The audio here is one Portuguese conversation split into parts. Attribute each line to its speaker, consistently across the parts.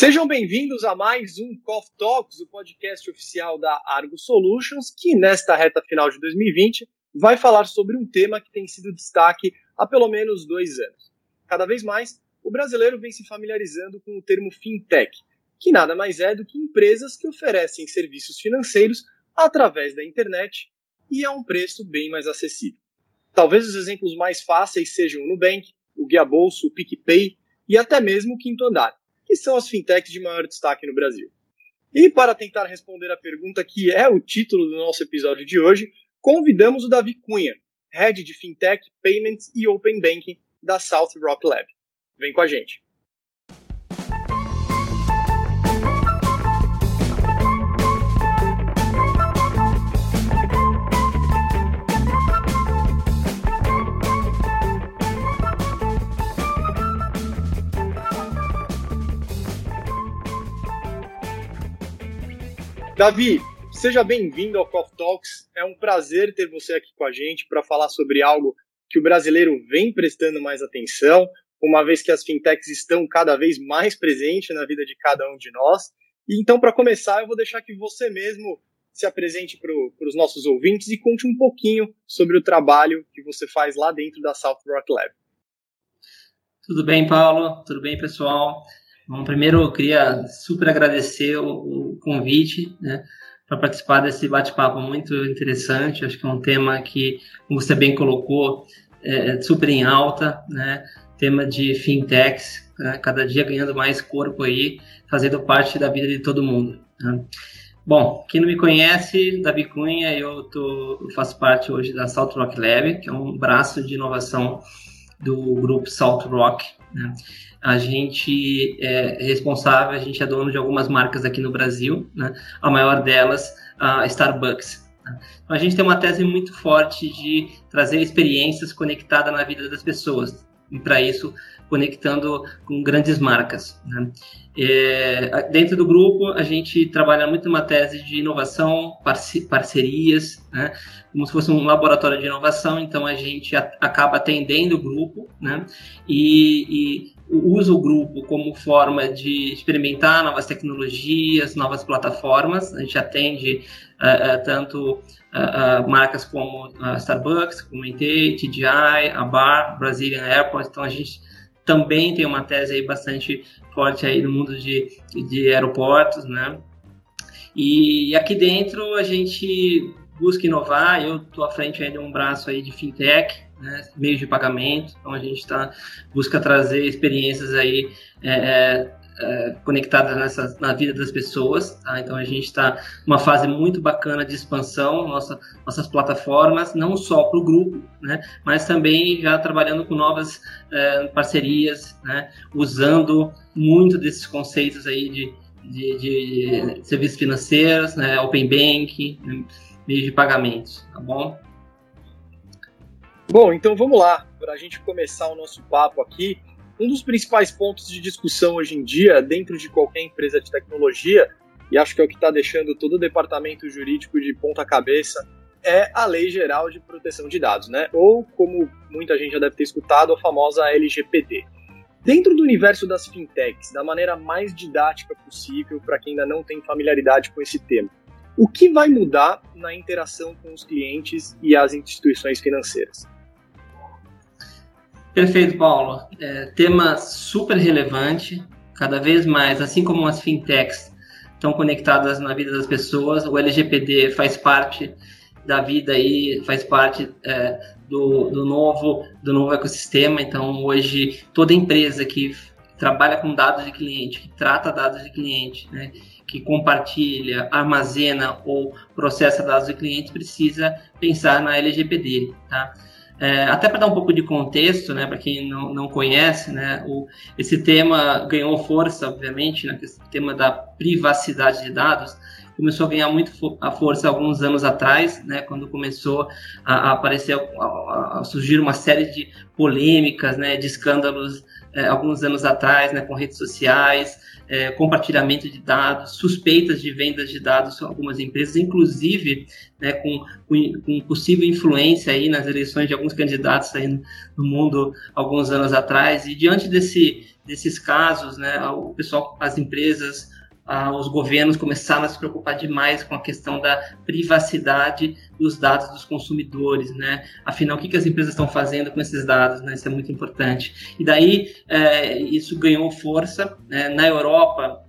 Speaker 1: Sejam bem-vindos a mais um Coffee Talks, o podcast oficial da Argo Solutions, que nesta reta final de 2020 vai falar sobre um tema que tem sido destaque há pelo menos dois anos. Cada vez mais, o brasileiro vem se familiarizando com o termo fintech, que nada mais é do que empresas que oferecem serviços financeiros através da internet e a um preço bem mais acessível. Talvez os exemplos mais fáceis sejam o Nubank, o Guia Bolso, o PicPay e até mesmo o Quinto Andar que são as fintechs de maior destaque no Brasil. E para tentar responder a pergunta que é o título do nosso episódio de hoje, convidamos o Davi Cunha, Head de Fintech, Payments e Open Banking da South Rock Lab. Vem com a gente. Davi, seja bem-vindo ao Coffee Talks. É um prazer ter você aqui com a gente para falar sobre algo que o brasileiro vem prestando mais atenção, uma vez que as fintechs estão cada vez mais presentes na vida de cada um de nós. E então, para começar, eu vou deixar que você mesmo se apresente para os nossos ouvintes e conte um pouquinho sobre o trabalho que você faz lá dentro da South Rock Lab.
Speaker 2: Tudo bem, Paulo? Tudo bem, pessoal? Bom, primeiro eu queria super agradecer o, o convite, né, para participar desse bate-papo muito interessante. Acho que é um tema que, como você bem colocou, é, é super em alta, né? Tema de fintechs, né, cada dia ganhando mais corpo aí, fazendo parte da vida de todo mundo. Né? Bom, quem não me conhece, Davi Cunha, eu, tô, eu faço parte hoje da Salt Rock Lab, que é um braço de inovação do grupo Salt Rock. Né? A gente é responsável, a gente é dono de algumas marcas aqui no Brasil, né? a maior delas, a Starbucks. Né? Então, a gente tem uma tese muito forte de trazer experiências conectadas na vida das pessoas. E para isso, conectando com grandes marcas. Né? É, dentro do grupo, a gente trabalha muito uma tese de inovação, parce parcerias, né? como se fosse um laboratório de inovação, então a gente a, acaba atendendo o grupo né? e, e usa o grupo como forma de experimentar novas tecnologias, novas plataformas. A gente atende uh, uh, tanto uh, marcas como a Starbucks, comentei, TGI, a Bar, Brazilian Airport. Então a gente também tem uma tese aí bastante forte aí no mundo de, de aeroportos, né? E aqui dentro a gente busca inovar. Eu estou à frente aí de um braço aí de fintech, né, meios de pagamento. Então a gente está busca trazer experiências aí é, é, é, conectadas nessa, na vida das pessoas. Tá? Então a gente está numa fase muito bacana de expansão, nossa, nossas plataformas, não só para o grupo, né, mas também já trabalhando com novas é, parcerias, né, usando muito desses conceitos aí de, de, de serviços financeiros, né, open bank, meios de pagamentos, tá bom?
Speaker 1: Bom, então vamos lá, para a gente começar o nosso papo aqui. Um dos principais pontos de discussão hoje em dia, dentro de qualquer empresa de tecnologia, e acho que é o que está deixando todo o departamento jurídico de ponta cabeça, é a Lei Geral de Proteção de Dados, né? Ou, como muita gente já deve ter escutado, a famosa LGPD. Dentro do universo das fintechs, da maneira mais didática possível para quem ainda não tem familiaridade com esse tema, o que vai mudar na interação com os clientes e as instituições financeiras?
Speaker 2: Perfeito, Paulo. É, tema super relevante, cada vez mais, assim como as fintechs estão conectadas na vida das pessoas, o LGPD faz parte da vida aí, faz parte é, do, do, novo, do novo ecossistema. Então, hoje, toda empresa que trabalha com dados de cliente, que trata dados de cliente, né, que compartilha, armazena ou processa dados de cliente, precisa pensar na LGPD, tá? É, até para dar um pouco de contexto, né, para quem não, não conhece, né, o, esse tema ganhou força, obviamente, né, esse tema da privacidade de dados começou a ganhar muito a força alguns anos atrás, né, quando começou a, a aparecer, a, a, surgir uma série de polêmicas, né, de escândalos é, alguns anos atrás, né, com redes sociais, é, compartilhamento de dados, suspeitas de vendas de dados com algumas empresas, inclusive né, com, com, possível influência aí nas eleições de alguns candidatos aí no, no mundo alguns anos atrás. E diante desse, desses casos, né, o pessoal, as empresas, ah, os governos começaram a se preocupar demais com a questão da privacidade dos dados dos consumidores, né? Afinal, o que, que as empresas estão fazendo com esses dados, né? Isso é muito importante. E daí, é, isso ganhou força. Né? Na Europa,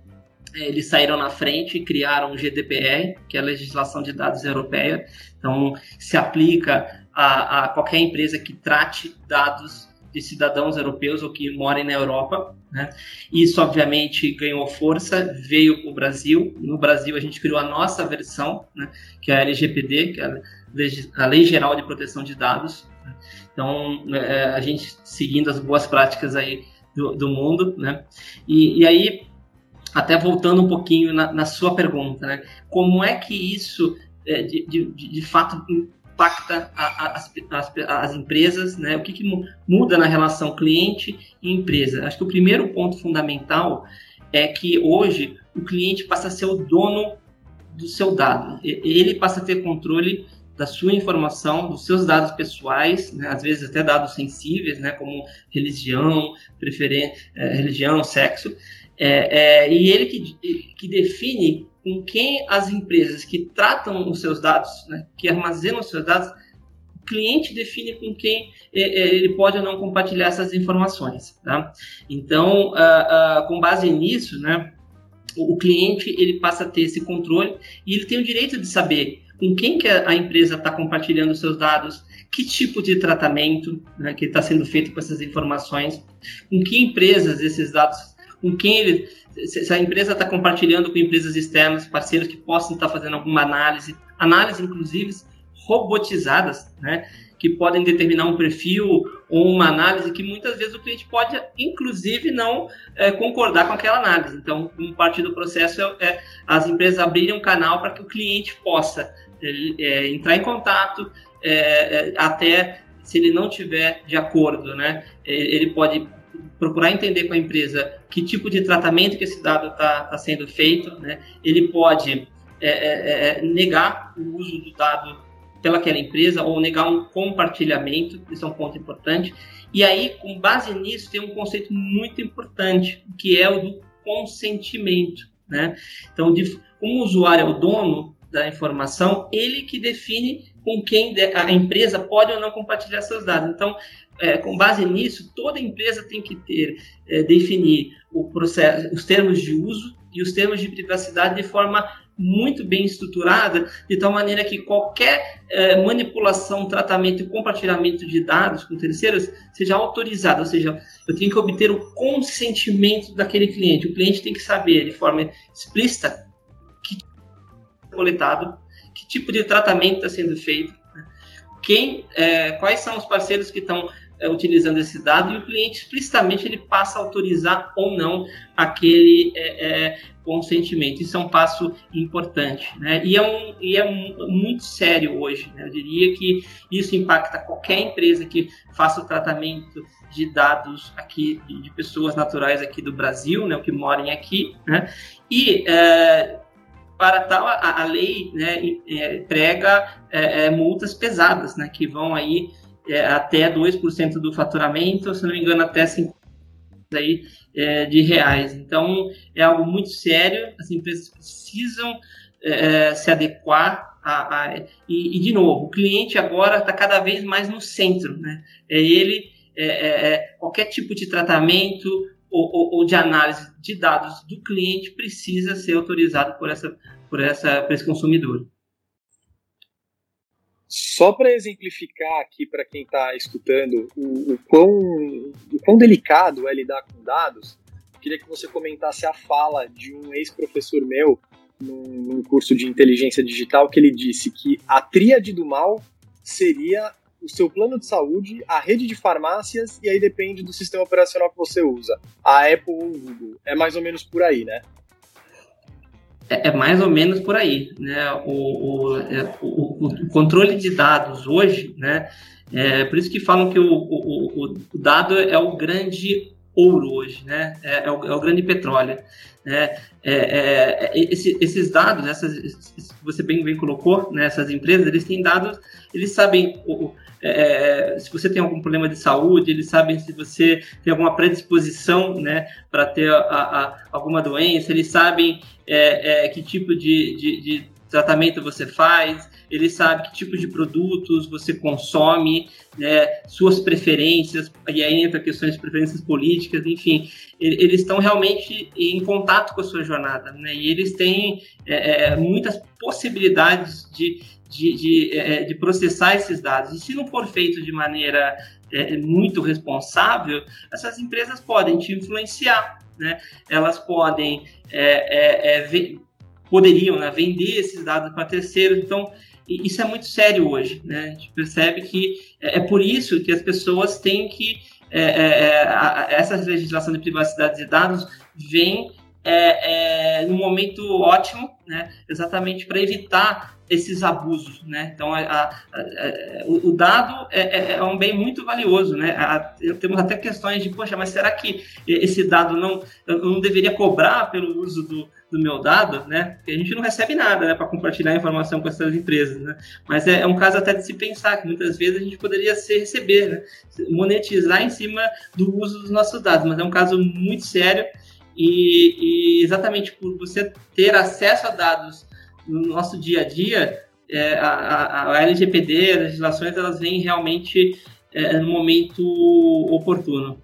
Speaker 2: eles saíram na frente e criaram o GDPR, que é a legislação de dados europeia. Então, se aplica a, a qualquer empresa que trate dados de cidadãos europeus ou que morem na Europa. Né? Isso, obviamente, ganhou força, veio para o Brasil. No Brasil, a gente criou a nossa versão, né? que é a LGPD, que é a Lei Geral de Proteção de Dados. Né? Então, é, a gente seguindo as boas práticas aí do, do mundo. Né? E, e, aí, até voltando um pouquinho na, na sua pergunta, né? como é que isso, é, de, de, de fato, impacta a, a, as, as, as, empresas, né? O que, que muda na relação cliente e empresa? Acho que o primeiro ponto fundamental é que hoje o cliente passa a ser o dono do seu dado. Ele passa a ter controle da sua informação, dos seus dados pessoais, né? às vezes até dados sensíveis, né? como religião, preferência, é, religião, sexo, é, é, e ele que, que define com quem as empresas que tratam os seus dados, né, que armazenam os seus dados, o cliente define com quem é, é, ele pode ou não compartilhar essas informações. Tá? Então, uh, uh, com base nisso, né, o cliente ele passa a ter esse controle e ele tem o direito de saber com quem que a empresa está compartilhando os seus dados, que tipo de tratamento né, que está sendo feito com essas informações, com que empresas esses dados, com quem ele se a empresa está compartilhando com empresas externas, parceiros que possam estar tá fazendo alguma análise, análise inclusive robotizadas, né, que podem determinar um perfil ou uma análise que muitas vezes o cliente pode, inclusive, não é, concordar com aquela análise. Então, uma parte do processo é, é as empresas abrirem um canal para que o cliente possa é, entrar em contato, é, até se ele não tiver de acordo, né, ele pode procurar entender com a empresa que tipo de tratamento que esse dado está tá sendo feito, né? Ele pode é, é, é, negar o uso do dado pelaquela empresa ou negar um compartilhamento, isso é um ponto importante. E aí, com base nisso, tem um conceito muito importante, que é o do consentimento, né? Então, de, como o usuário é o dono da informação, ele que define com quem a empresa pode ou não compartilhar seus dados. Então, é, com base nisso, toda empresa tem que ter, é, definir o processo, os termos de uso e os termos de privacidade de forma muito bem estruturada, de tal maneira que qualquer é, manipulação, tratamento e compartilhamento de dados com terceiros seja autorizado, ou seja, eu tenho que obter o consentimento daquele cliente. O cliente tem que saber de forma explícita que é coletado, que tipo de tratamento está sendo feito, né? quem, é, quais são os parceiros que estão é, utilizando esse dado e o cliente explicitamente ele passa a autorizar ou não aquele é, é, consentimento. Isso é um passo importante, né? E é, um, e é muito sério hoje. Né? Eu diria que isso impacta qualquer empresa que faça o tratamento de dados aqui de, pessoas naturais aqui do Brasil, né, que morem aqui, né? E é, para tal, a, a lei né, é, prega é, é, multas pesadas, né, que vão aí é, até 2% do faturamento, se não me engano, até 5% aí, é, de reais. Então, é algo muito sério, as empresas precisam é, se adequar a, a e, e, de novo, o cliente agora está cada vez mais no centro, né? É ele, qualquer tipo de tratamento, ou, ou, de análise de dados do cliente precisa ser autorizado por, essa, por, essa, por esse consumidor.
Speaker 1: Só para exemplificar aqui para quem está escutando o, o, quão, o quão delicado é lidar com dados, queria que você comentasse a fala de um ex-professor meu num, num curso de inteligência digital que ele disse que a tríade do mal seria o seu plano de saúde, a rede de farmácias e aí depende do sistema operacional que você usa. A Apple ou o Google. É mais ou menos por aí, né?
Speaker 2: É, é mais ou menos por aí, né? O, o, é, o, o controle de dados hoje, né? É por isso que falam que o, o, o dado é o grande ouro hoje, né? É, é, o, é o, grande petróleo. Né? É, é, é esse, esses dados, essas, você bem, bem colocou, né? essas empresas, eles têm dados, eles sabem o, é, se você tem algum problema de saúde, eles sabem se você tem alguma predisposição né, para ter a, a, alguma doença, eles sabem que tipo de, de, de, tratamento você faz, eles sabem que tipo de produtos você consome, né, suas preferências, e aí entra questões de preferências políticas, enfim, eles estão realmente em contato com a sua jornada, né, e eles têm é, é, muitas possibilidades de, de, de, é, de, processar esses dados. E se não for feito de maneira é, muito responsável, essas empresas podem te influenciar, né? Elas podem é, é, é poderiam né, vender esses dados para terceiros. Então isso é muito sério hoje, né? A gente percebe que é, por isso que as pessoas têm que essa legislação de privacidade de dados vem é, é, num momento ótimo, né? Exatamente para evitar esses abusos, né? Então, a, a, a, o, dado é, é, é, um bem muito valioso, né? temos até questões de, poxa, mas será que esse dado não, não deveria cobrar pelo uso do, do meu dado, né? Porque a gente não recebe nada, né, para compartilhar informação com essas empresas, né? Mas é, é, um caso até de se pensar que muitas vezes a gente poderia ser receber, né? monetizar em cima do uso dos nossos dados, mas é um caso muito sério e, e exatamente por você ter acesso a dados no nosso dia a dia, é, a, a, LGPD, as legislações, elas vêm realmente é, no momento oportuno.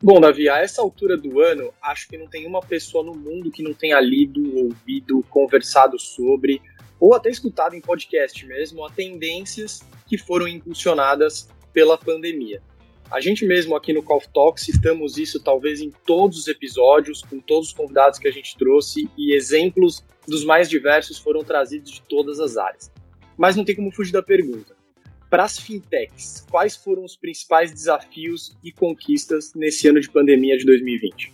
Speaker 1: Bom, Davi, a essa altura do ano, acho que não tem uma pessoa no mundo que não tenha lido, ouvido, conversado sobre, ou até escutado em podcast mesmo, a tendências que foram impulsionadas pela pandemia. A gente mesmo aqui no Call Talk citamos isso talvez em todos os episódios, com todos os convidados que a gente trouxe e exemplos dos mais diversos foram trazidos de todas as áreas. Mas não tem como fugir da pergunta. Para as fintechs, quais foram os principais desafios e conquistas nesse ano de pandemia de 2020?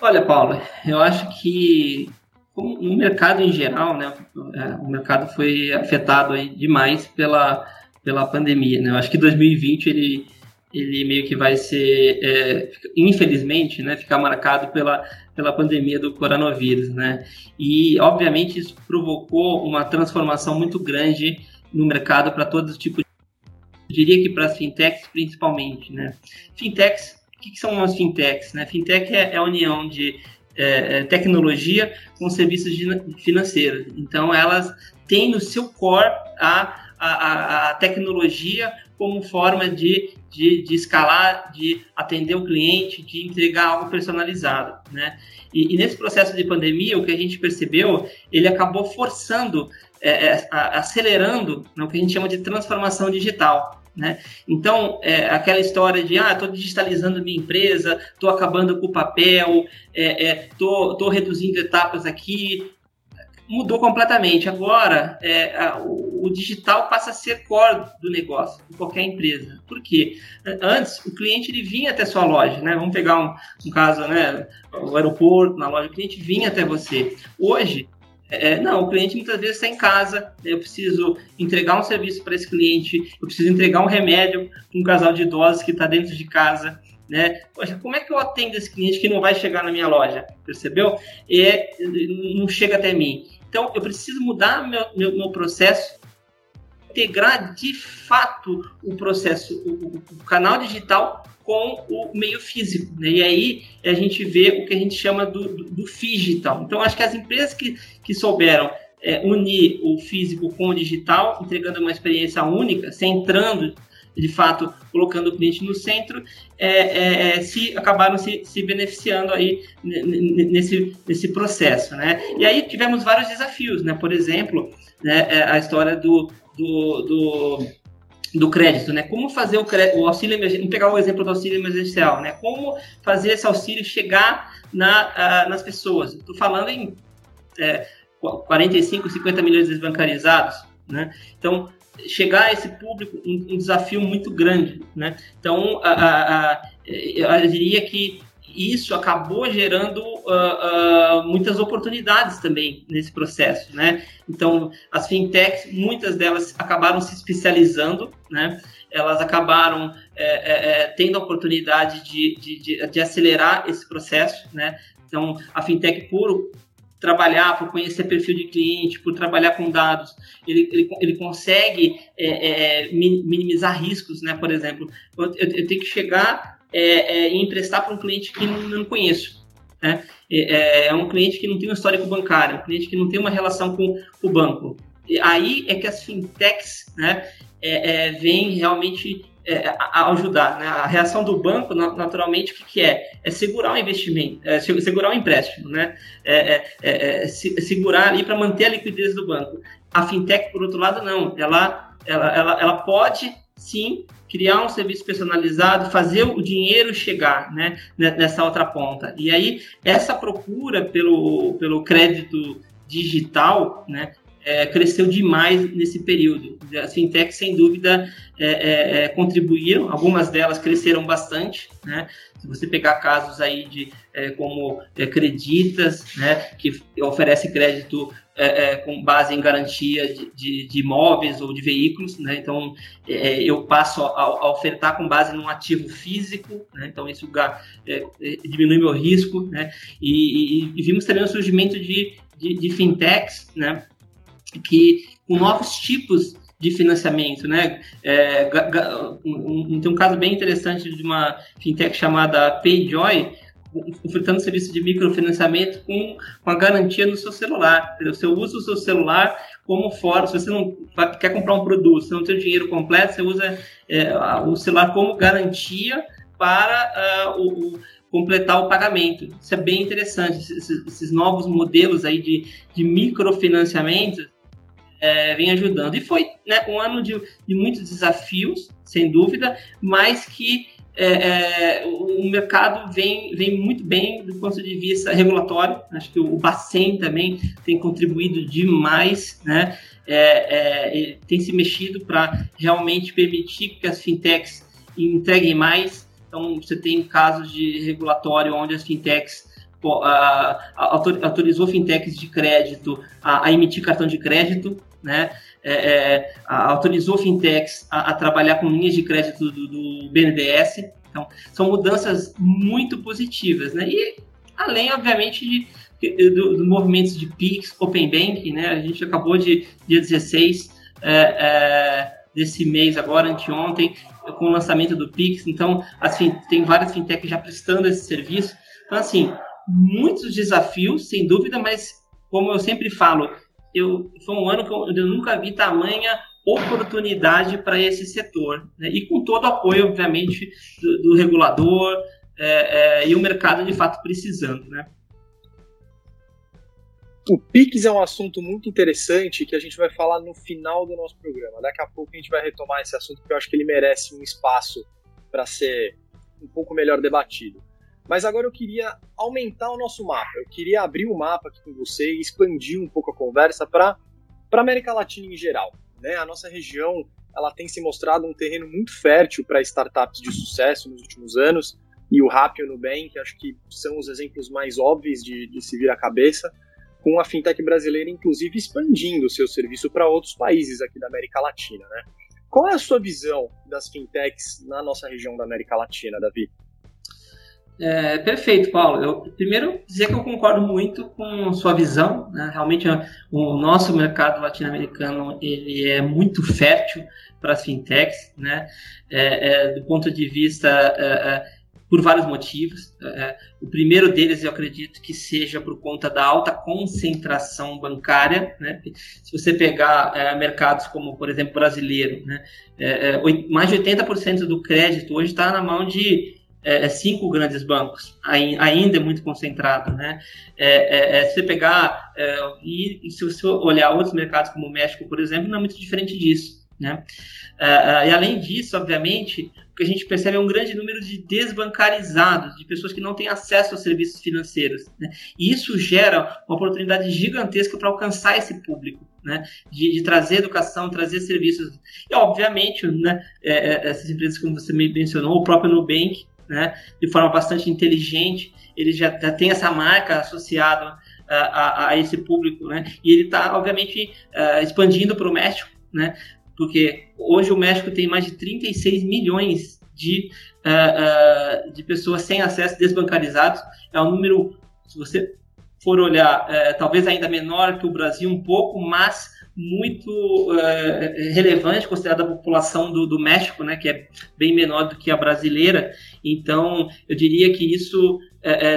Speaker 2: Olha, Paulo, eu acho que no mercado em geral, né, é, o mercado foi afetado demais pela pela pandemia. Né? Eu acho que 2020 ele, ele meio que vai ser, é, infelizmente, né, ficar marcado pela, pela pandemia do coronavírus. Né? E, obviamente, isso provocou uma transformação muito grande no mercado para todo tipo de. Eu diria que para as fintechs, principalmente. Né? Fintechs, o que, que são as fintechs? Né? Fintech é, é a união de é, é tecnologia com serviços financeiros. Então, elas têm no seu core a a, a, tecnologia como forma de, de, de, escalar, de atender o cliente, de entregar algo personalizado, né? E, e nesse processo de pandemia, o que a gente percebeu, ele acabou forçando, é, é, acelerando o que a gente chama de transformação digital. Né? Então, é, aquela história de, ah, estou digitalizando minha empresa, estou acabando com o papel, estou é, reduzindo etapas aqui, mudou completamente. Agora, é, a, o, digital passa a ser core do negócio, de qualquer empresa. Por quê? Antes, o cliente ele vinha até sua loja, né? Vamos pegar um, um caso, né? O aeroporto, na loja, o cliente vinha até você. Hoje, é, não, o cliente muitas vezes está em casa, eu preciso entregar um serviço para esse cliente, eu preciso entregar um remédio para um casal de idosos que está dentro de casa né? Poxa, como é que eu atendo esse cliente que não vai chegar na minha loja? Percebeu? E não chega até mim. Então, eu preciso mudar meu, meu, meu processo, integrar de fato o processo, o, o, canal digital com o meio físico. Né? E aí a gente vê o que a gente chama do, do, do digital. Então, acho que as empresas que, que souberam é, unir o físico com o digital, entregando uma experiência única, centrando de fato colocando o cliente no centro, é, é, é se acabaram se, se beneficiando aí nesse, nesse processo, né? E aí tivemos vários desafios, né? Por exemplo, né, é, a história do, do, do do crédito, né? Como fazer o, o auxílio emergencial, vamos pegar o exemplo do auxílio emergencial, né? Como fazer esse auxílio chegar na, nas pessoas. Estou falando em é, 45, 50 milhões de desbancarizados, né? Então, chegar a esse público um, um desafio muito grande, né? Então, a, a, a, eu diria que isso acabou gerando uh, uh, muitas oportunidades também nesse processo, né? Então, as fintechs, muitas delas acabaram se especializando, né? Elas acabaram é, é, tendo a oportunidade de, de, de, de, acelerar esse processo, né? Então, a fintech, por trabalhar, por conhecer perfil de cliente, por trabalhar com dados, ele, ele, ele consegue é, é, minimizar riscos, né? Por exemplo, eu, eu tenho que chegar é, é, e emprestar para um cliente que não, não conheço. Né? É, é, um cliente que não tem um histórico bancário, um cliente que não tem uma relação com o banco. E aí é que as fintechs né, é, é, vêm realmente é, a, ajudar. Né? A reação do banco, naturalmente, o que, que é? É segurar o investimento, é segurar o empréstimo, né? É, é, é, é segurar ali para manter a liquidez do banco. A fintech, por outro lado, não. Ela, ela, ela, ela pode sim criar um serviço personalizado, fazer o dinheiro chegar né, nessa outra ponta. E aí, essa procura pelo, pelo crédito digital, né, é, cresceu demais nesse período. As fintechs, sem dúvida, é, é, é, contribuíram, algumas delas cresceram bastante. Né? Se você pegar casos aí de é, como é, Creditas, né, que oferece crédito com base em garantia de, de, de, imóveis ou de veículos, né? então eu passo a, a, ofertar com base num ativo físico, né? então isso diminui meu risco, né? E, e, e, vimos também o surgimento de, de, de fintechs, né? Que com novos tipos de financiamento, né? É, um, tem um caso bem interessante de uma fintech chamada PayJoy, ofertando serviço de microfinanciamento com, com a garantia no seu celular. Você usa o seu celular como fora. Se você não quer comprar um produto, você não tem o dinheiro completo, você usa é, o celular como garantia para uh, o, o completar o pagamento. Isso é bem interessante. Esses, esses novos modelos aí de, de microfinanciamento é, vem ajudando. E foi né, um ano de, de, muitos desafios, sem dúvida, mas que é, é, o mercado vem, vem muito bem do ponto de vista regulatório. Acho que o Bacen também tem contribuído demais, né? É, é, tem se mexido para realmente permitir que as fintechs entreguem mais. Então, você tem casos de regulatório onde as fintechs autorizou fintechs de crédito a, a, emitir cartão de crédito né? É, é, autorizou fintechs a, a, trabalhar com linhas de crédito do, do, BNDES. Então, são mudanças muito positivas, né? E além, obviamente, de, do, do movimentos de PIX, Open Bank, né? A gente acabou de, dia 16 é, é, desse mês agora, anteontem, com o lançamento do PIX. Então, assim, tem várias fintechs já prestando esse serviço. Então, assim, muitos desafios, sem dúvida, mas como eu sempre falo, eu, foi um ano que eu, eu nunca vi tamanha oportunidade para esse setor. Né? E com todo o apoio, obviamente, do, do regulador é, é, e o mercado, de fato, precisando. Né?
Speaker 1: O PIX é um assunto muito interessante que a gente vai falar no final do nosso programa. Daqui a pouco a gente vai retomar esse assunto, porque eu acho que ele merece um espaço para ser um pouco melhor debatido. Mas agora eu queria aumentar o nosso mapa. Eu queria abrir o mapa aqui com você e expandir um pouco a conversa para a América Latina em geral. Né? A nossa região ela tem se mostrado um terreno muito fértil para startups de sucesso nos últimos anos. E o Rap e o Nubank acho que são os exemplos mais óbvios de, de se vir à cabeça, com a fintech brasileira, inclusive, expandindo o seu serviço para outros países aqui da América Latina. Né? Qual é a sua visão das fintechs na nossa região da América Latina, Davi?
Speaker 2: É, perfeito, Paulo. Eu, primeiro, dizer que eu concordo muito com sua visão. Né? Realmente, o nosso mercado latino-americano ele é muito fértil para as fintechs, né? É, é, do ponto de vista é, é, por vários motivos. É, o primeiro deles, eu acredito que seja por conta da alta concentração bancária. Né? Se você pegar mercados como, por exemplo, brasileiro, né? mais de 80% do crédito hoje está na mão de é, é, cinco grandes bancos, ainda é muito concentrado, né? É, é, é se pegar é, e, e, se você olhar outros mercados como o México, por exemplo, não é muito diferente disso, né? e além disso, obviamente, o que a gente percebe é um grande número de desbancarizados, de pessoas que não têm acesso aos serviços financeiros, né? E isso gera uma oportunidade gigantesca para alcançar esse público. Né, de, de, trazer educação, trazer serviços. E, obviamente, né, essas empresas, como você mencionou, o próprio Nubank, né, de forma bastante inteligente. Ele já, já tem essa marca associada a, a, a esse público, né, e ele está, obviamente, uh, expandindo para o México, né, porque hoje o México tem mais de 36 milhões de, uh, uh, de pessoas sem acesso desbancarizados. É um número, se você for olhar, uh, talvez ainda menor que o Brasil um pouco, mas muito relevante, considerada a população do, do, México, né, que é bem menor do que a brasileira. Então, eu diria que isso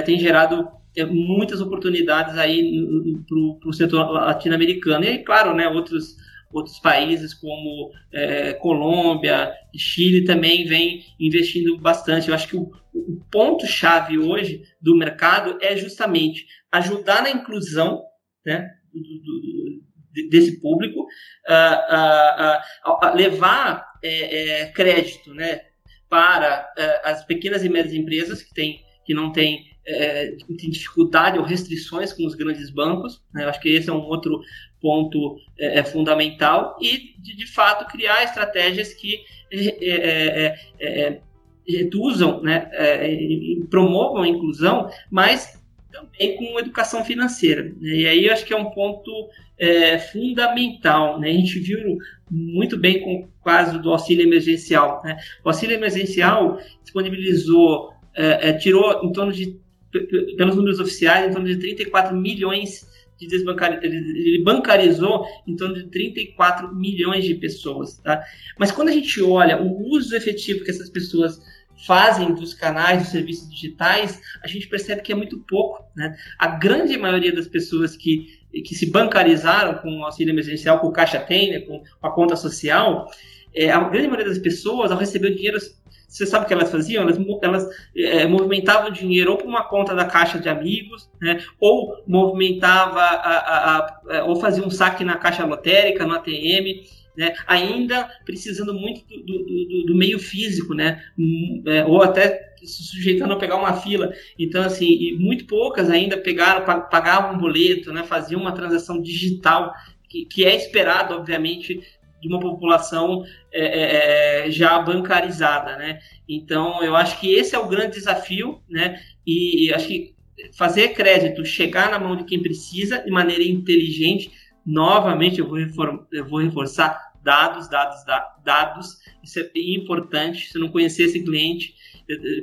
Speaker 2: tem gerado muitas oportunidades aí para o setor latino-americano. E, claro, né, outros outros países como é, Colômbia, Chile também vem investindo bastante. Eu acho que o, o ponto-chave hoje do mercado é justamente ajudar na inclusão né, do, do, desse público, a, a, a levar é, é, crédito né, para é, as pequenas e médias empresas que, tem, que não têm é, tem dificuldade ou restrições com os grandes bancos. Né? Eu acho que esse é um outro ponto é fundamental e, de, de, fato, criar estratégias que reduzam, né, promovam a inclusão, mas também com educação financeira. Né? E aí eu acho que é um ponto fundamental. Né? A gente viu muito bem com o caso do auxílio emergencial. Né? O auxílio emergencial disponibilizou, tirou em torno de pelos números oficiais, em torno de 34 milhões de desbancar... ele bancarizou em torno de 34 milhões de pessoas, tá? Mas quando a gente olha o uso efetivo que essas pessoas fazem dos canais, dos serviços digitais, a gente percebe que é muito pouco, né? A grande maioria das pessoas que, que se bancarizaram com o auxílio emergencial, com o Caixa Tem, né, com a conta social, é, a grande maioria das pessoas, ao receber o dinheiro você sabe o que elas faziam? Elas, elas é, movimentavam dinheiro ou para uma conta da caixa de amigos, né? ou movimentava a, a, a, ou fazia um saque na caixa lotérica, no ATM, né? ainda precisando muito do, do, do, meio físico, né? Hum, é, ou até se sujeitando a pegar uma fila. Então, assim, muito poucas ainda pegaram, pagavam um boleto, né? faziam uma transação digital, que, que é esperado, obviamente, de uma população é, é, é, já bancarizada, né? Então, eu acho que esse é o grande desafio, né? E, e acho que fazer crédito chegar na mão de quem precisa de maneira inteligente, novamente eu vou, eu vou reforçar dados, dados, dados, isso é importante, se não conhecer esse cliente,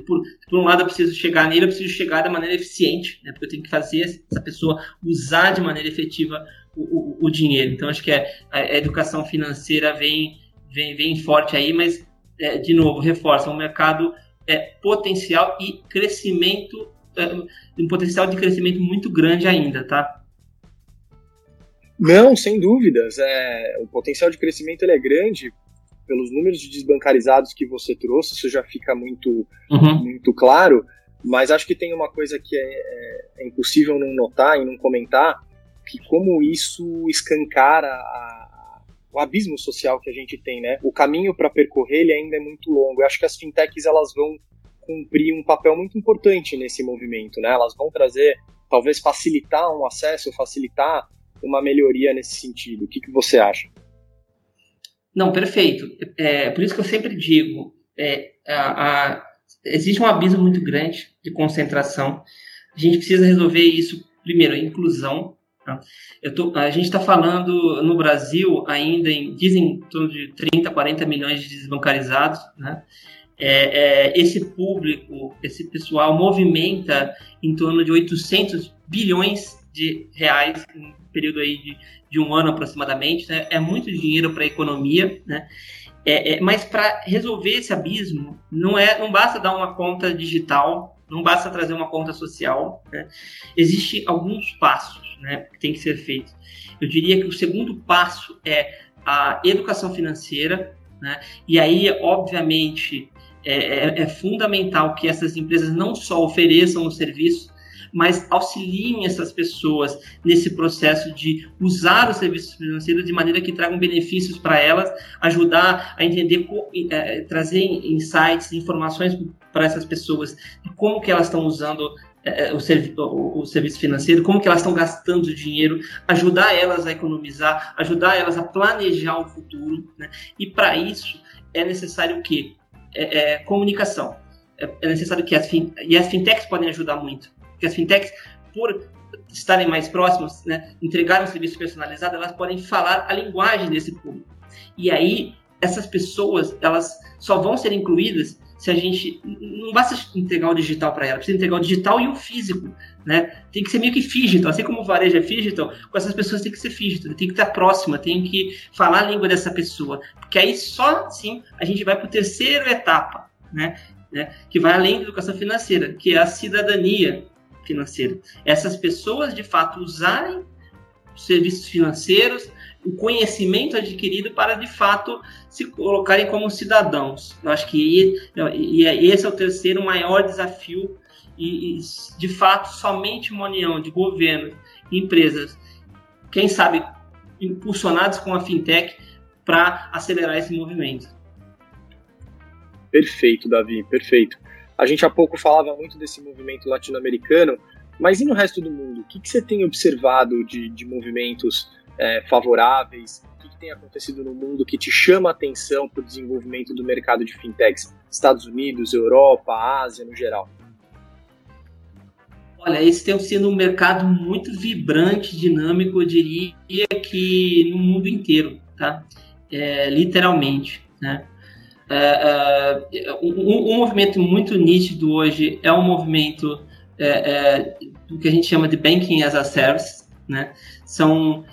Speaker 2: por, por, um lado eu preciso chegar nele, eu preciso chegar da maneira eficiente, né? porque eu tenho que fazer essa pessoa usar de maneira efetiva o, o, o dinheiro. Então, acho que é, a educação financeira vem, vem, vem forte aí, mas, é, de novo, reforça, um mercado é, potencial e crescimento, é, um potencial de crescimento muito grande ainda, tá?
Speaker 1: Não, sem dúvidas. É, o potencial de crescimento ele é grande pelos números de desbancarizados que você trouxe, isso já fica muito, uhum. muito claro. Mas acho que tem uma coisa que é, é, é impossível não notar e não comentar, que como isso escancara a, o abismo social que a gente tem, né? O caminho para percorrer ele ainda é muito longo. Eu acho que as fintechs elas vão cumprir um papel muito importante nesse movimento, né? Elas vão trazer, talvez facilitar um acesso, facilitar uma melhoria nesse sentido. O que, que você acha?
Speaker 2: Não, perfeito. É, por isso que eu sempre digo, é, a, a, existe um abismo muito grande de concentração. A gente precisa resolver isso, primeiro, inclusão, Tá? Tô, a gente está falando no Brasil ainda em, dizem, em torno de 30, 40 milhões de desbancarizados, né? É, é, esse público, esse pessoal movimenta em torno de 800 bilhões de reais em período aí de, de um ano aproximadamente, né? é muito dinheiro para a economia, né? É, é, mas para resolver esse abismo, não, é, não basta dar uma conta digital, não basta trazer uma conta social. Né? Existem alguns passos né, que tem que ser feito. Eu diria que o segundo passo é a educação financeira, né? e aí, obviamente, é, é, é fundamental que essas empresas não só ofereçam o serviço, mas auxiliem essas pessoas nesse processo de usar os serviços financeiros de maneira que tragam benefícios para elas, ajudar a entender, é, trazer insights, informações para essas pessoas como que elas estão usando é, é, o, servi o, o, serviço financeiro, como que elas estão gastando dinheiro, ajudar elas a economizar, ajudar elas a planejar o futuro. Né? E para isso é necessário o quê? É, é, comunicação. É, é, necessário que as, fin e as fintechs podem ajudar muito. Porque as fintechs, por estarem mais próximas, né, entregar um serviço personalizado, elas podem falar a linguagem desse público. E aí, essas pessoas, elas só vão ser incluídas se a gente não basta entregar o digital para ela, precisa entregar o digital e o físico, né? Tem que ser meio que digital, assim como o varejo é digital, com essas pessoas tem que ser digital, tem que estar próxima, tem que falar a língua dessa pessoa, porque aí só assim a gente vai para o terceiro etapa, né? né? Que vai além da educação financeira, que é a cidadania financeira. Essas pessoas de fato usarem serviços financeiros o conhecimento adquirido para de fato se colocarem como cidadãos. Eu acho que é, esse é o terceiro maior desafio e, de fato somente uma união de governo e empresas, quem sabe impulsionados com a fintech para acelerar esse movimento.
Speaker 1: Perfeito, Davi, perfeito. A gente há pouco falava muito desse movimento latino-americano, mas e no resto do mundo? O que, que você tem observado de, de movimentos é, favoráveis? O que, tem acontecido no mundo que te chama a atenção para o desenvolvimento do mercado de fintechs? Estados Unidos, Europa, Ásia no geral?
Speaker 2: Olha, esse tem sido um mercado muito vibrante, dinâmico, eu diria que no mundo inteiro, tá? É, literalmente, né? É, é, um, um, movimento muito nítido hoje é um movimento é, do que a gente chama de Banking as a Service, né? São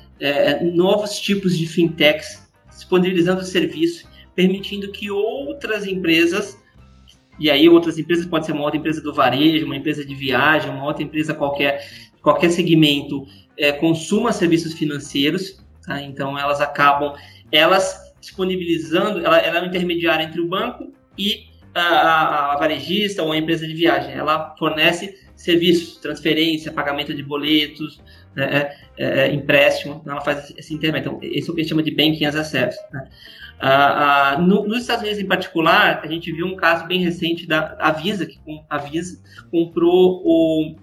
Speaker 2: novos tipos de fintechs disponibilizando serviço, permitindo que outras empresas, e aí outras empresas pode ser uma outra empresa do varejo, uma empresa de viagem, uma outra empresa qualquer, qualquer segmento, é, consuma serviços financeiros, tá? então elas acabam, elas disponibilizando, ela, ela é um intermediário entre o banco e a, a, a varejista ou a empresa de viagem, ela fornece serviços, transferência, pagamento de boletos, né, é, é, é, empréstimo, ela faz esse intermédio. Então, esse é o que a gente chama de banking as a service. Né? Ah, ah, no, nos Estados Unidos em particular, a gente viu um caso bem recente da Avisa, que com, a Visa comprou o,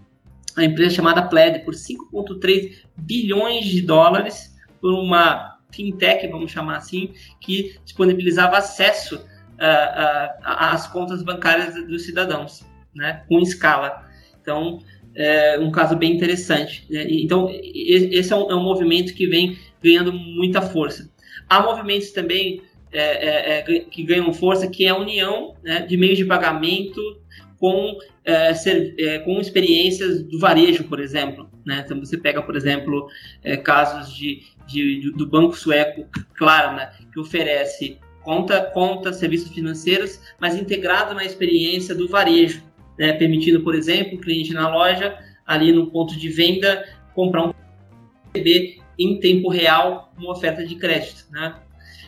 Speaker 2: a empresa chamada Plaid por 5,3 bilhões de dólares por uma fintech, vamos chamar assim, que disponibilizava acesso ah, ah às contas bancárias dos cidadãos, né, com escala. Então, é um caso bem interessante. Né? Então, esse é um, é um, movimento que vem ganhando muita força. Há movimentos também é, é, é que ganham força, que é a união né, de meios de pagamento com, é, ser, com experiências do varejo, por exemplo. Né? Então, você pega, por exemplo, casos de, de, do Banco Sueco, claro, né, que oferece conta, conta, serviços financeiros, mas integrado na experiência do varejo né, permitindo, por exemplo, o cliente na loja, ali no ponto de venda, comprar um receber em tempo real uma oferta de crédito. Né?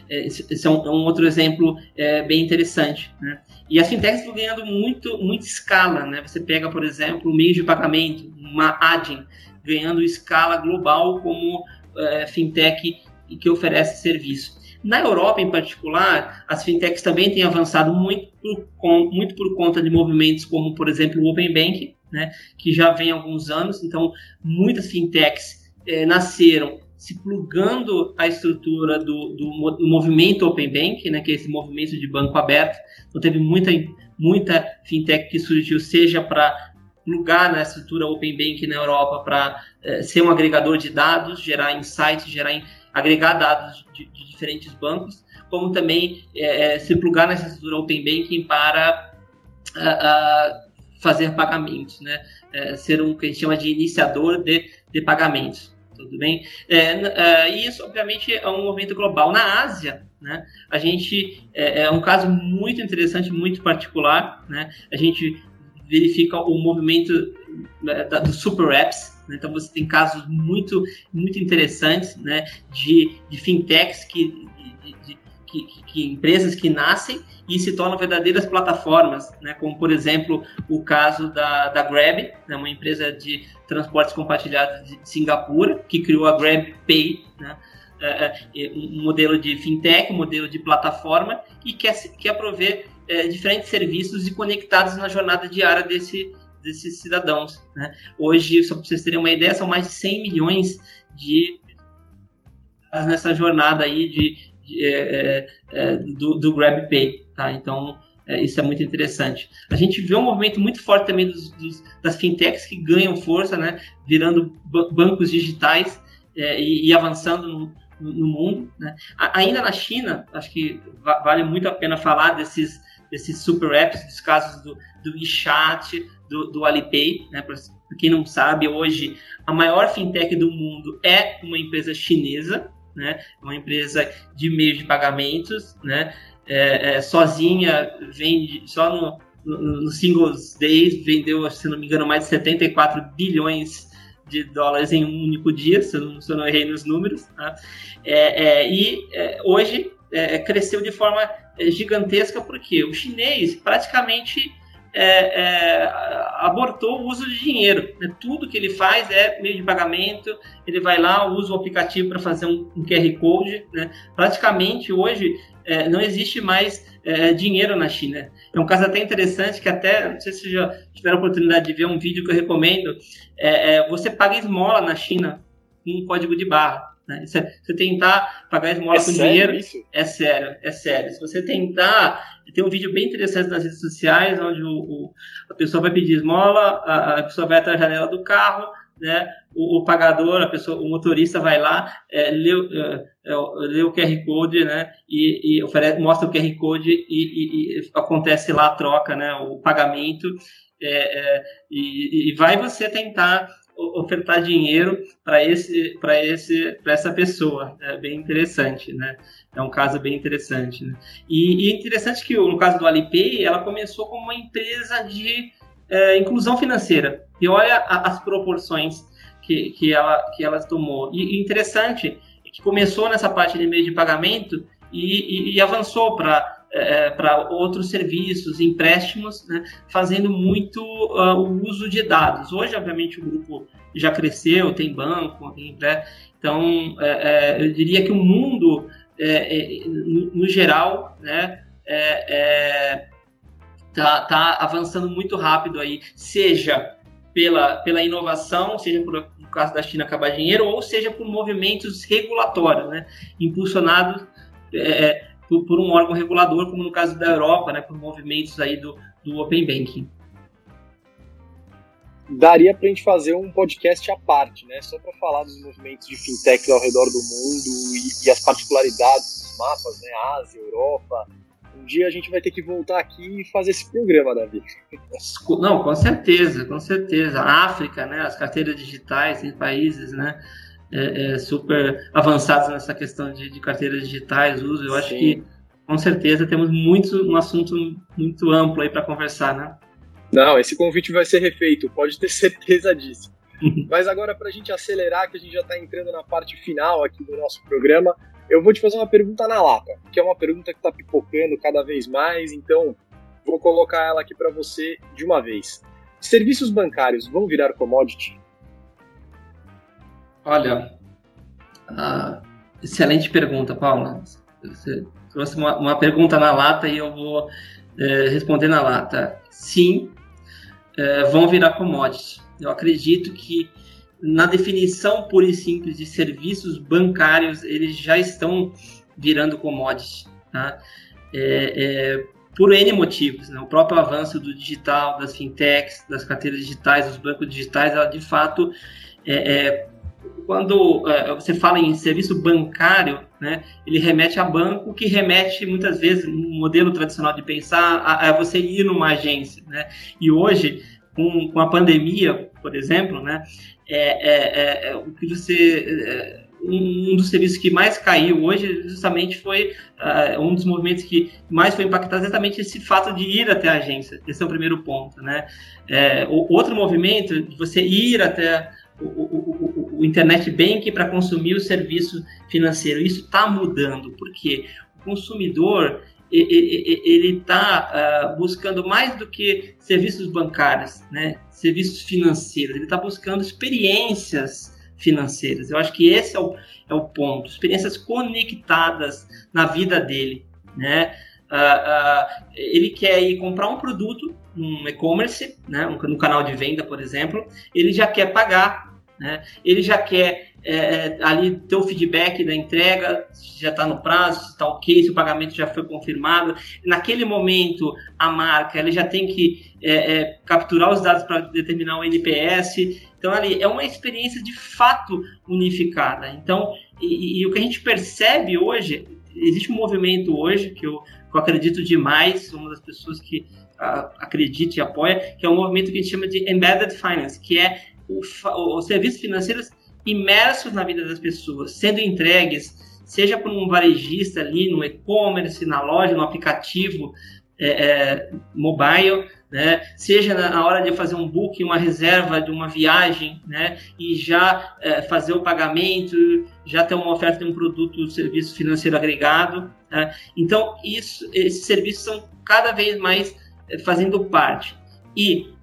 Speaker 2: É, esse é um, é um outro exemplo é, bem interessante. Né? E as fintechs estão ganhando muito, muita escala. Né? Você pega, por exemplo, o meio de pagamento, uma Adyen, ganhando escala global como é, fintech que oferece serviço. Na Europa, em particular, as fintechs também têm avançado muito por, muito por conta de movimentos como, por exemplo, o Open Bank, né, que já vem há alguns anos. Então, muitas fintechs é, nasceram se plugando a estrutura do, do, do, movimento Open Bank, né, que é esse movimento de banco aberto. Então, teve muita, muita fintech que surgiu, seja para plugar na estrutura Open Bank na Europa para é, ser um agregador de dados, gerar insights, gerar, agregar dados de, de diferentes bancos, como também é, é, se plugar nessa estrutura Open Banking para a, a fazer pagamentos, né? É, ser um que a gente chama de iniciador de, de pagamentos. Tudo bem? É, é, isso, obviamente, é um movimento global. Na Ásia, né, a gente é, é um caso muito interessante, muito particular. Né? A gente verifica o movimento né, dos super apps. Né? Então, você tem casos muito, muito interessantes né, de, de fintechs que que, que, empresas que nascem e se tornam verdadeiras plataformas, né? como por exemplo o caso da, da Grab, né? uma empresa de transportes compartilhados de Singapura, que criou a Grab Pay, né? É, é, um modelo de fintech, um modelo de plataforma e quer, quer prover é, diferentes serviços e conectados na jornada diária desse, desses cidadãos. Né? Hoje, só para vocês terem uma ideia, são mais de 100 milhões de nessa jornada aí de, é, é, é, do, do GrabPay, tá? Então, é, isso é muito interessante. A gente vê um movimento muito forte também dos, dos, das fintechs que ganham força, né? Virando bancos digitais e, e, avançando no, no, mundo. Né? ainda na China, acho que vale muito a pena falar desses, desses super apps, dos casos do, do WeChat, do, do Alipay. Né? Para quem não sabe, hoje a maior fintech do mundo é uma empresa chinesa, né? uma empresa de meio de pagamentos, né? É, é, sozinha vende só no, no, no Singles Days vendeu, se não me engano, mais de 74 bilhões de dólares em um único dia, se eu não, se eu não errei nos números. Tá? É, é, e é, hoje é, cresceu de forma gigantesca porque o chinês praticamente é, é, abortou o uso de dinheiro. Né? Tudo que ele faz é meio de pagamento, ele vai lá, usa o aplicativo para fazer um, um, QR Code. Né? Praticamente hoje é, não existe mais é, dinheiro na China. É um caso até interessante que até, não sei se já tiveram a oportunidade de ver um vídeo que eu recomendo, é, é, você paga esmola na China com um código de barra. Né? Se você tentar pagar esmola é com dinheiro, isso? é sério, é sério. Se você tentar, tem um vídeo bem interessante nas redes sociais, onde o, o a pessoa vai pedir esmola, a, a pessoa vai até a janela do carro, né? O, o, pagador, a pessoa, o motorista vai lá, é, lê, é, é lê, o QR Code, né? E, e oferece, mostra o QR Code e, e, e, acontece lá a troca, né? O pagamento. É, é e, vai você tentar ofertar dinheiro para esse para esse para essa pessoa é bem interessante né é um caso bem interessante né? e, é interessante que no caso do Alipay ela começou como uma empresa de é, inclusão financeira. E olha a, as proporções que, que, ela, que ela tomou. E, interessante é que começou nessa parte de meio de pagamento e, e, e avançou para é, para outros serviços, empréstimos, né, fazendo muito uh, o uso de dados. Hoje, obviamente, o grupo já cresceu, tem banco, tem, né, então é, é, eu diria que o mundo, é, é, no, no, geral, né, é, tá, tá avançando muito rápido aí, seja pela, pela inovação, seja por no caso da China acabar dinheiro, ou seja por movimentos regulatórios, né, impulsionados é, é, por, por, um órgão regulador, como no caso da Europa, né, por movimentos aí do, do Open Banking.
Speaker 1: Daria para a gente fazer um podcast à parte, né, só para falar dos movimentos de fintech ao redor do mundo e, e as particularidades dos mapas, né, Ásia, Europa, dia a gente vai ter que voltar aqui e fazer esse programa, Davi.
Speaker 2: Não, com certeza, com certeza. A África, né, as carteiras digitais em países, né, é, é super avançados nessa questão de, de carteiras digitais, uso. Eu Sim. acho que com certeza temos muito um assunto muito amplo aí para conversar, né?
Speaker 1: Não, esse convite vai ser refeito, pode ter certeza disso. Mas agora, para a gente acelerar, que a gente já está entrando na parte final aqui do nosso programa, eu vou te fazer uma pergunta na lata, que é uma pergunta que está pipocando cada vez mais, então vou colocar ela aqui para você de uma vez. Serviços bancários vão virar commodity?
Speaker 2: Olha, uh, excelente pergunta, Paula. Você trouxe uma, uma, pergunta na lata e eu vou é, responder na lata. Sim, é, vão virar commodity. Eu acredito que na definição pura e simples de serviços bancários, eles já estão virando commodities, tá? É, é, por N motivos, né? o próprio avanço do digital, das fintechs, das carteiras digitais, dos bancos digitais, ela de fato, é, é quando é, você fala em serviço bancário, né, ele remete a banco, que remete muitas vezes, no modelo tradicional de pensar, a, a você ir numa agência. Né? E hoje, com, com a pandemia, por exemplo, né, é, é, é, o que você é, um, dos serviços que mais caiu hoje justamente foi uh, um dos movimentos que mais foi impactado exatamente esse fato de ir até a agência. Esse é o primeiro ponto, né? É, o outro movimento de você ir até o, o, o, o internet banking para consumir o serviço financeiro. Isso está mudando, porque o consumidor ele está ah, buscando mais do que serviços bancários, né? serviços financeiros, ele está buscando experiências financeiras. Eu acho que esse é o, é o ponto, experiências conectadas na vida dele. Né? Uh, uh, ele quer ir comprar um produto num e-commerce, né? no canal de venda, por exemplo, ele já quer pagar né? ele já quer é, é ali ter o feedback da entrega, se já está no prazo, se está ok, se o pagamento já foi confirmado. Naquele momento, a marca ele já tem que é, é, capturar os dados para determinar o NPS. Então, ali é uma experiência de fato unificada. Então, e, e o que a gente percebe hoje, existe um movimento hoje que eu, que eu acredito demais, uma das pessoas que uh, acredita e apoia, que é um movimento que a gente chama de Embedded Finance, que é os serviços financeiros imersos na vida das pessoas, sendo entregues, seja por um varejista ali no e-commerce, na loja, no aplicativo é, é, mobile, né? seja na hora de fazer um booking, uma reserva de uma viagem, né? e já é, fazer o pagamento, já ter uma oferta de um produto ou serviço financeiro agregado. Né? Então, isso, esses serviços são cada vez mais é, fazendo parte. E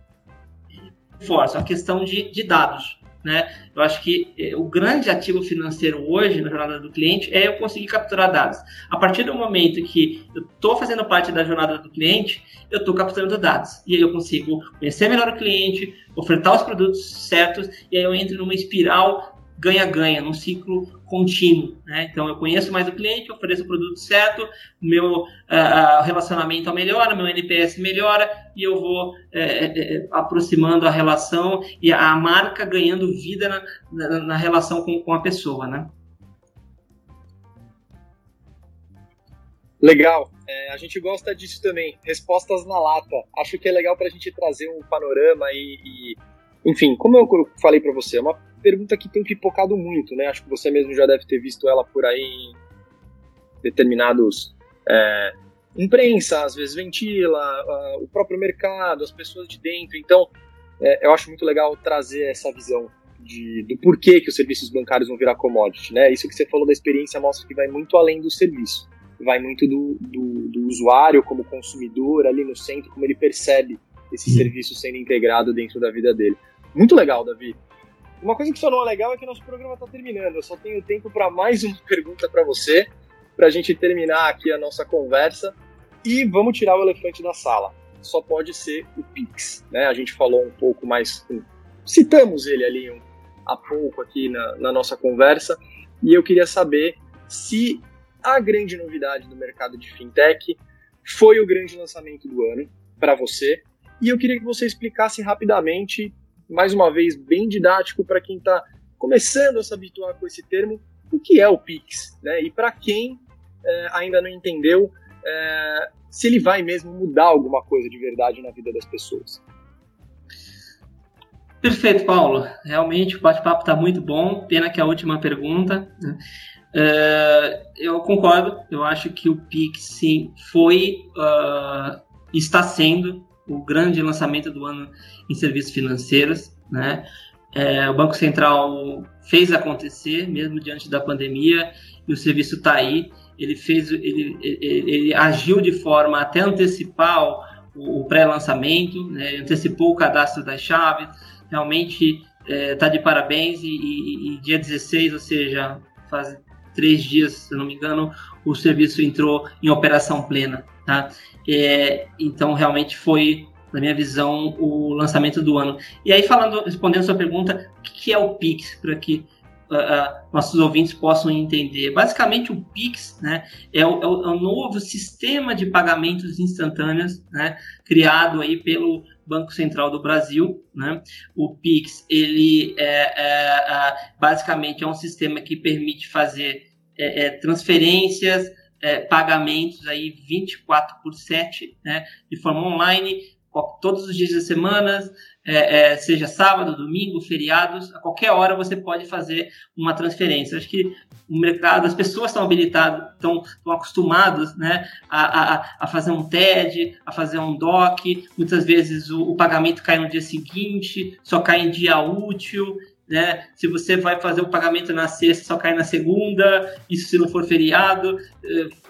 Speaker 2: força a questão de, de dados. Né? Eu acho que eh, o grande ativo financeiro hoje na jornada do cliente é eu conseguir capturar dados. A partir do momento que eu estou fazendo parte da jornada do cliente, eu estou capturando dados. E aí eu consigo conhecer melhor o cliente, ofertar os produtos certos, e aí eu entro numa espiral ganha-ganha, num ciclo contínuo. Né? Então, eu conheço mais o cliente, ofereço o produto certo, o meu uh, relacionamento melhora, meu NPS melhora e eu vou é, é, aproximando a relação e a marca ganhando vida na, na, na relação com, com a pessoa. Né?
Speaker 1: Legal. É, a gente gosta disso também. Respostas na lata. Acho que é legal para a gente trazer um panorama e, e enfim, como eu falei para você, é uma pergunta que tem pipocado muito, né? Acho que você mesmo já deve ter visto ela por aí em determinados é, imprensa, às vezes ventila, o próprio mercado, as pessoas de dentro. Então, é, eu acho muito legal trazer essa visão de, do porquê que os serviços bancários vão virar commodity, né? Isso que você falou da experiência mostra que vai muito além do serviço, vai muito do, do, do usuário como consumidor ali no centro, como ele percebe esse uhum. serviço sendo integrado dentro da vida dele. Muito legal, Davi. Uma coisa que só não é legal é que nosso programa está terminando. Eu só tenho tempo para mais uma pergunta para você, para a gente terminar aqui a nossa conversa. E vamos tirar o elefante da sala. Só pode ser o Pix. Né? A gente falou um pouco mais. Citamos ele ali um, há pouco aqui na, na nossa conversa. E eu queria saber se a grande novidade do mercado de fintech foi o grande lançamento do ano para você. E eu queria que você explicasse rapidamente mais uma vez, bem didático para quem está começando a se habituar com esse termo, o que é o Pix, né? E para quem é, ainda não entendeu, é, se ele vai mesmo mudar alguma coisa de verdade na vida das pessoas.
Speaker 2: Perfeito, Paulo. Realmente o bate-papo está muito bom. Pena que a última pergunta. Né? É, eu concordo. Eu acho que o Pix sim foi, uh, está sendo o grande lançamento do ano em serviços financeiros, né? É, o Banco Central fez acontecer, mesmo diante da pandemia, e o serviço está aí. Ele fez, ele, ele, ele, agiu de forma até antecipar o, o pré-lançamento, né? antecipou o cadastro das chaves. Realmente está é, de parabéns e, e, e, dia 16, ou seja, faz três dias, se não me engano, o serviço entrou em operação plena. Tá? É, então, realmente foi, na minha visão, o lançamento do ano. E aí, falando, respondendo a sua pergunta, o que é o Pix, para que uh, uh, nossos ouvintes possam entender? Basicamente, o Pix né, é, o, é o, é o novo sistema de pagamentos instantâneos né, criado aí pelo Banco Central do Brasil, né? O Pix, ele é, é, é, basicamente é um sistema que permite fazer é, é transferências, é, pagamentos aí 24 por 7, né, de forma online, todos os dias da semana, é, seja sábado, domingo, feriados, a qualquer hora você pode fazer uma transferência. Acho que o mercado, as pessoas estão habilitadas, estão, estão acostumadas né, a, a, a, fazer um TED, a fazer um DOC, muitas vezes o, o pagamento cai no dia seguinte, só cai em dia útil, né? Se você vai fazer o pagamento na sexta, só cai na segunda, isso se não for feriado.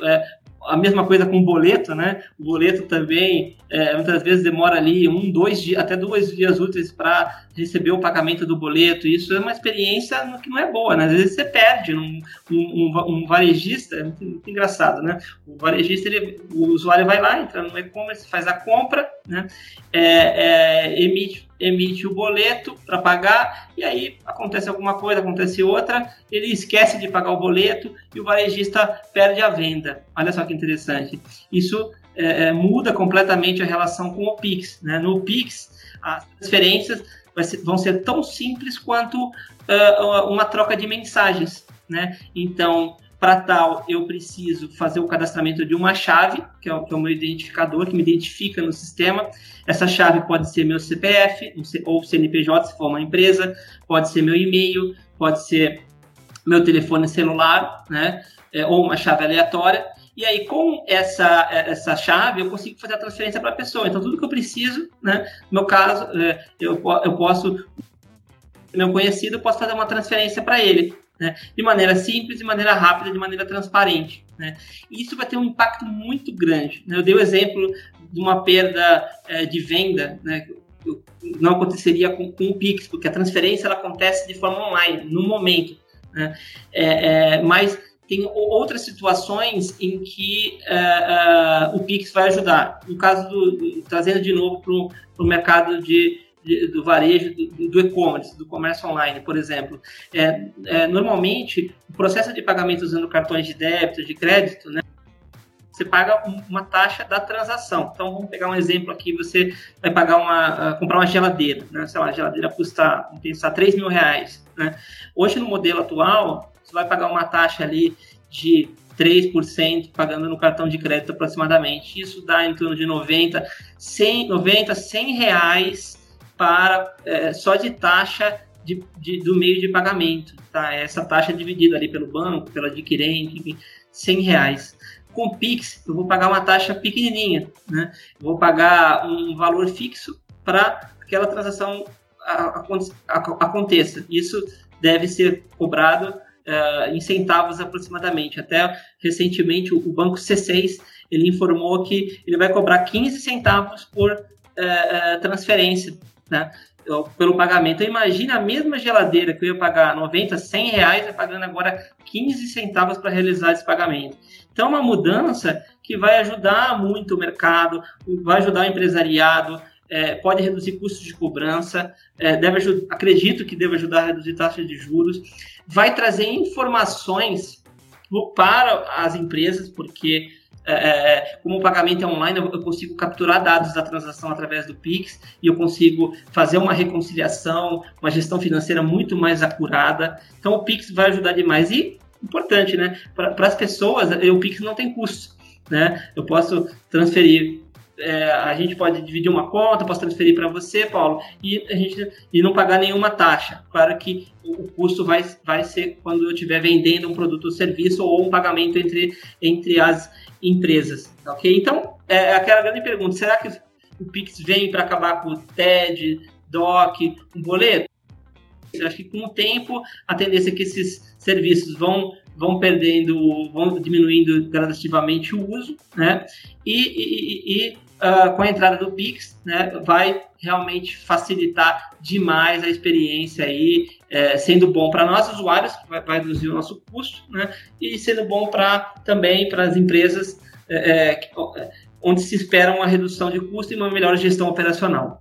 Speaker 2: É, a mesma coisa com o boleto, né? O boleto também é, muitas vezes demora ali um, dois dias, até dois dias úteis para receber o pagamento do boleto. Isso é uma experiência que não é boa, né? Às vezes você perde um, um, um varejista, é muito, muito, engraçado, né? O varejista, ele, o usuário vai lá, entra no e-commerce, faz a compra, né? É, é, emite emite o boleto para pagar e aí acontece alguma coisa, acontece outra, ele esquece de pagar o boleto e o varejista perde a venda. Olha só que interessante. Isso é, é, muda completamente a relação com o Pix. Né? No Pix, as transferências ser, vão ser tão simples quanto uh, uma troca de mensagens. Né? Então, para tal, eu preciso fazer o cadastramento de uma chave, que é, o, que é o meu identificador, que me identifica no sistema. Essa chave pode ser meu CPF ou CNPJ, se for uma empresa, pode ser meu e-mail, pode ser meu telefone celular, né? É, ou uma chave aleatória. E aí, com essa, essa chave, eu consigo fazer a transferência para a pessoa. Então, tudo que eu preciso, né? No meu caso, é, eu, eu posso, meu conhecido, eu posso fazer uma transferência para ele né? de maneira simples, de maneira rápida, de maneira transparente. Né? E isso vai ter um impacto muito grande. Né? Eu dei o exemplo de uma perda é, de venda, né? não aconteceria com, com o Pix, porque a transferência ela acontece de forma online, no momento. Né? É, é, mas tem outras situações em que uh, uh, o Pix vai ajudar. No caso do, do trazendo de novo para o mercado de, do varejo, do, e-commerce, do comércio online, por exemplo. É, é, normalmente, o processo de pagamento usando cartões de débito, de crédito, né, você paga uma taxa da transação. Então, vamos pegar um exemplo aqui, você vai pagar uma, comprar uma geladeira, né? Sei lá, a geladeira custa, pensar, 3 mil reais, né? Hoje, no modelo atual, você vai pagar uma taxa ali de 3% pagando no cartão de crédito aproximadamente. Isso dá em torno de 90, 100, 90, 100 reais para é, só de taxa de, de, do meio de pagamento. Tá? Essa taxa é dividida ali pelo banco, pelo adquirente, enfim, 100 reais. Com Pix, eu vou pagar uma taxa pequenininha. Né? Eu vou pagar um valor fixo para aquela transação aconteça. Isso deve ser cobrado uh, em centavos aproximadamente. Até recentemente o, banco C6 ele informou que ele vai cobrar 15 centavos por uh, transferência né? pelo pagamento. Imagina a mesma geladeira que eu ia pagar 90, 100 reais, eu pagando agora 15 centavos para realizar esse pagamento. Então, é uma mudança que vai ajudar muito o mercado, vai ajudar o empresariado, é, pode reduzir custos de cobrança, é, deve acredito que deve ajudar a reduzir taxas de juros, vai trazer informações para as empresas, porque é, é, é, como o pagamento é online, eu, consigo capturar dados da transação através do Pix e eu consigo fazer uma reconciliação, uma gestão financeira muito mais acurada. Então, o Pix vai ajudar demais. E, importante, né? Para as pessoas, o Pix não tem custo. Né? Eu posso transferir é, a gente pode dividir uma conta, posso transferir para você, Paulo, e a gente e não pagar nenhuma taxa. Claro que o, custo vai, vai ser quando eu estiver vendendo um produto ou serviço ou um pagamento entre, entre as empresas, ok? Então, é, é aquela grande pergunta, será que o Pix vem para acabar com o TED, DOC, um boleto? Eu acho que com o tempo a tendência é que esses serviços vão vão perdendo, vão diminuindo gradativamente o uso, né? E, e, e uh, com a entrada do Pix, né, vai realmente facilitar demais a experiência aí, é, sendo bom para nós usuários, vai, vai, reduzir o nosso custo, né? E sendo bom para também para as empresas é, é, onde se espera uma redução de custo e uma melhor gestão operacional.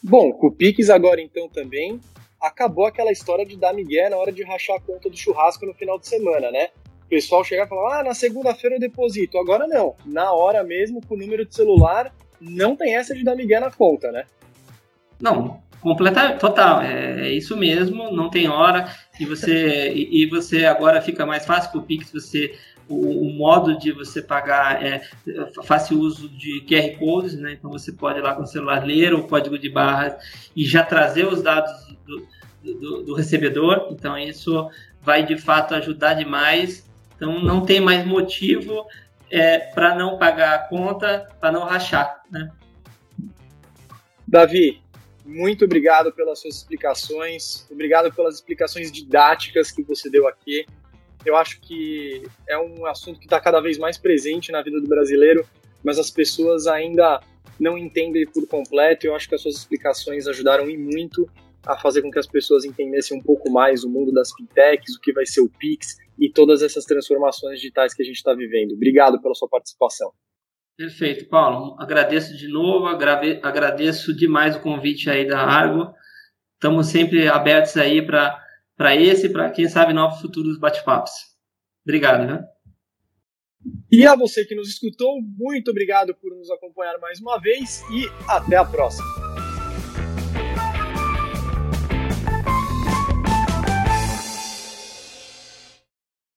Speaker 1: Bom, com o Pix agora então também acabou aquela história de dar migué na hora de rachar a conta do churrasco no final de semana, né? O pessoal chegar e falar, ah, na segunda-feira eu deposito. Agora não, na hora mesmo, com o número de celular, não tem essa de dar migué na conta, né?
Speaker 2: Não, completa, total, é, é isso mesmo, não tem hora, e você, e, e você agora fica mais fácil com o Pix, você o, o, modo de você pagar é faça uso de QR codes, né? Então você pode ir lá com o celular ler o código de barras e já trazer os dados do, do, do recebedor. Então isso vai de fato ajudar demais. Então não tem mais motivo é, para não pagar a conta, para não rachar, né?
Speaker 1: Davi, muito obrigado pelas suas explicações, obrigado pelas explicações didáticas que você deu aqui. Eu acho que é um assunto que está cada vez mais presente na vida do brasileiro, mas as pessoas ainda não entendem por completo. Eu acho que as suas explicações ajudaram e muito a fazer com que as pessoas entendessem um pouco mais o mundo das fintechs, o que vai ser o Pix e todas essas transformações digitais que a gente está vivendo. Obrigado pela sua participação.
Speaker 2: Perfeito, Paulo. Agradeço de novo, agradeço demais o convite aí da Argo. Estamos sempre abertos aí para esse e para, quem sabe, novos futuros bate-papos. Obrigado, né?
Speaker 1: E a você que nos escutou, muito obrigado por nos acompanhar mais uma vez e até a próxima.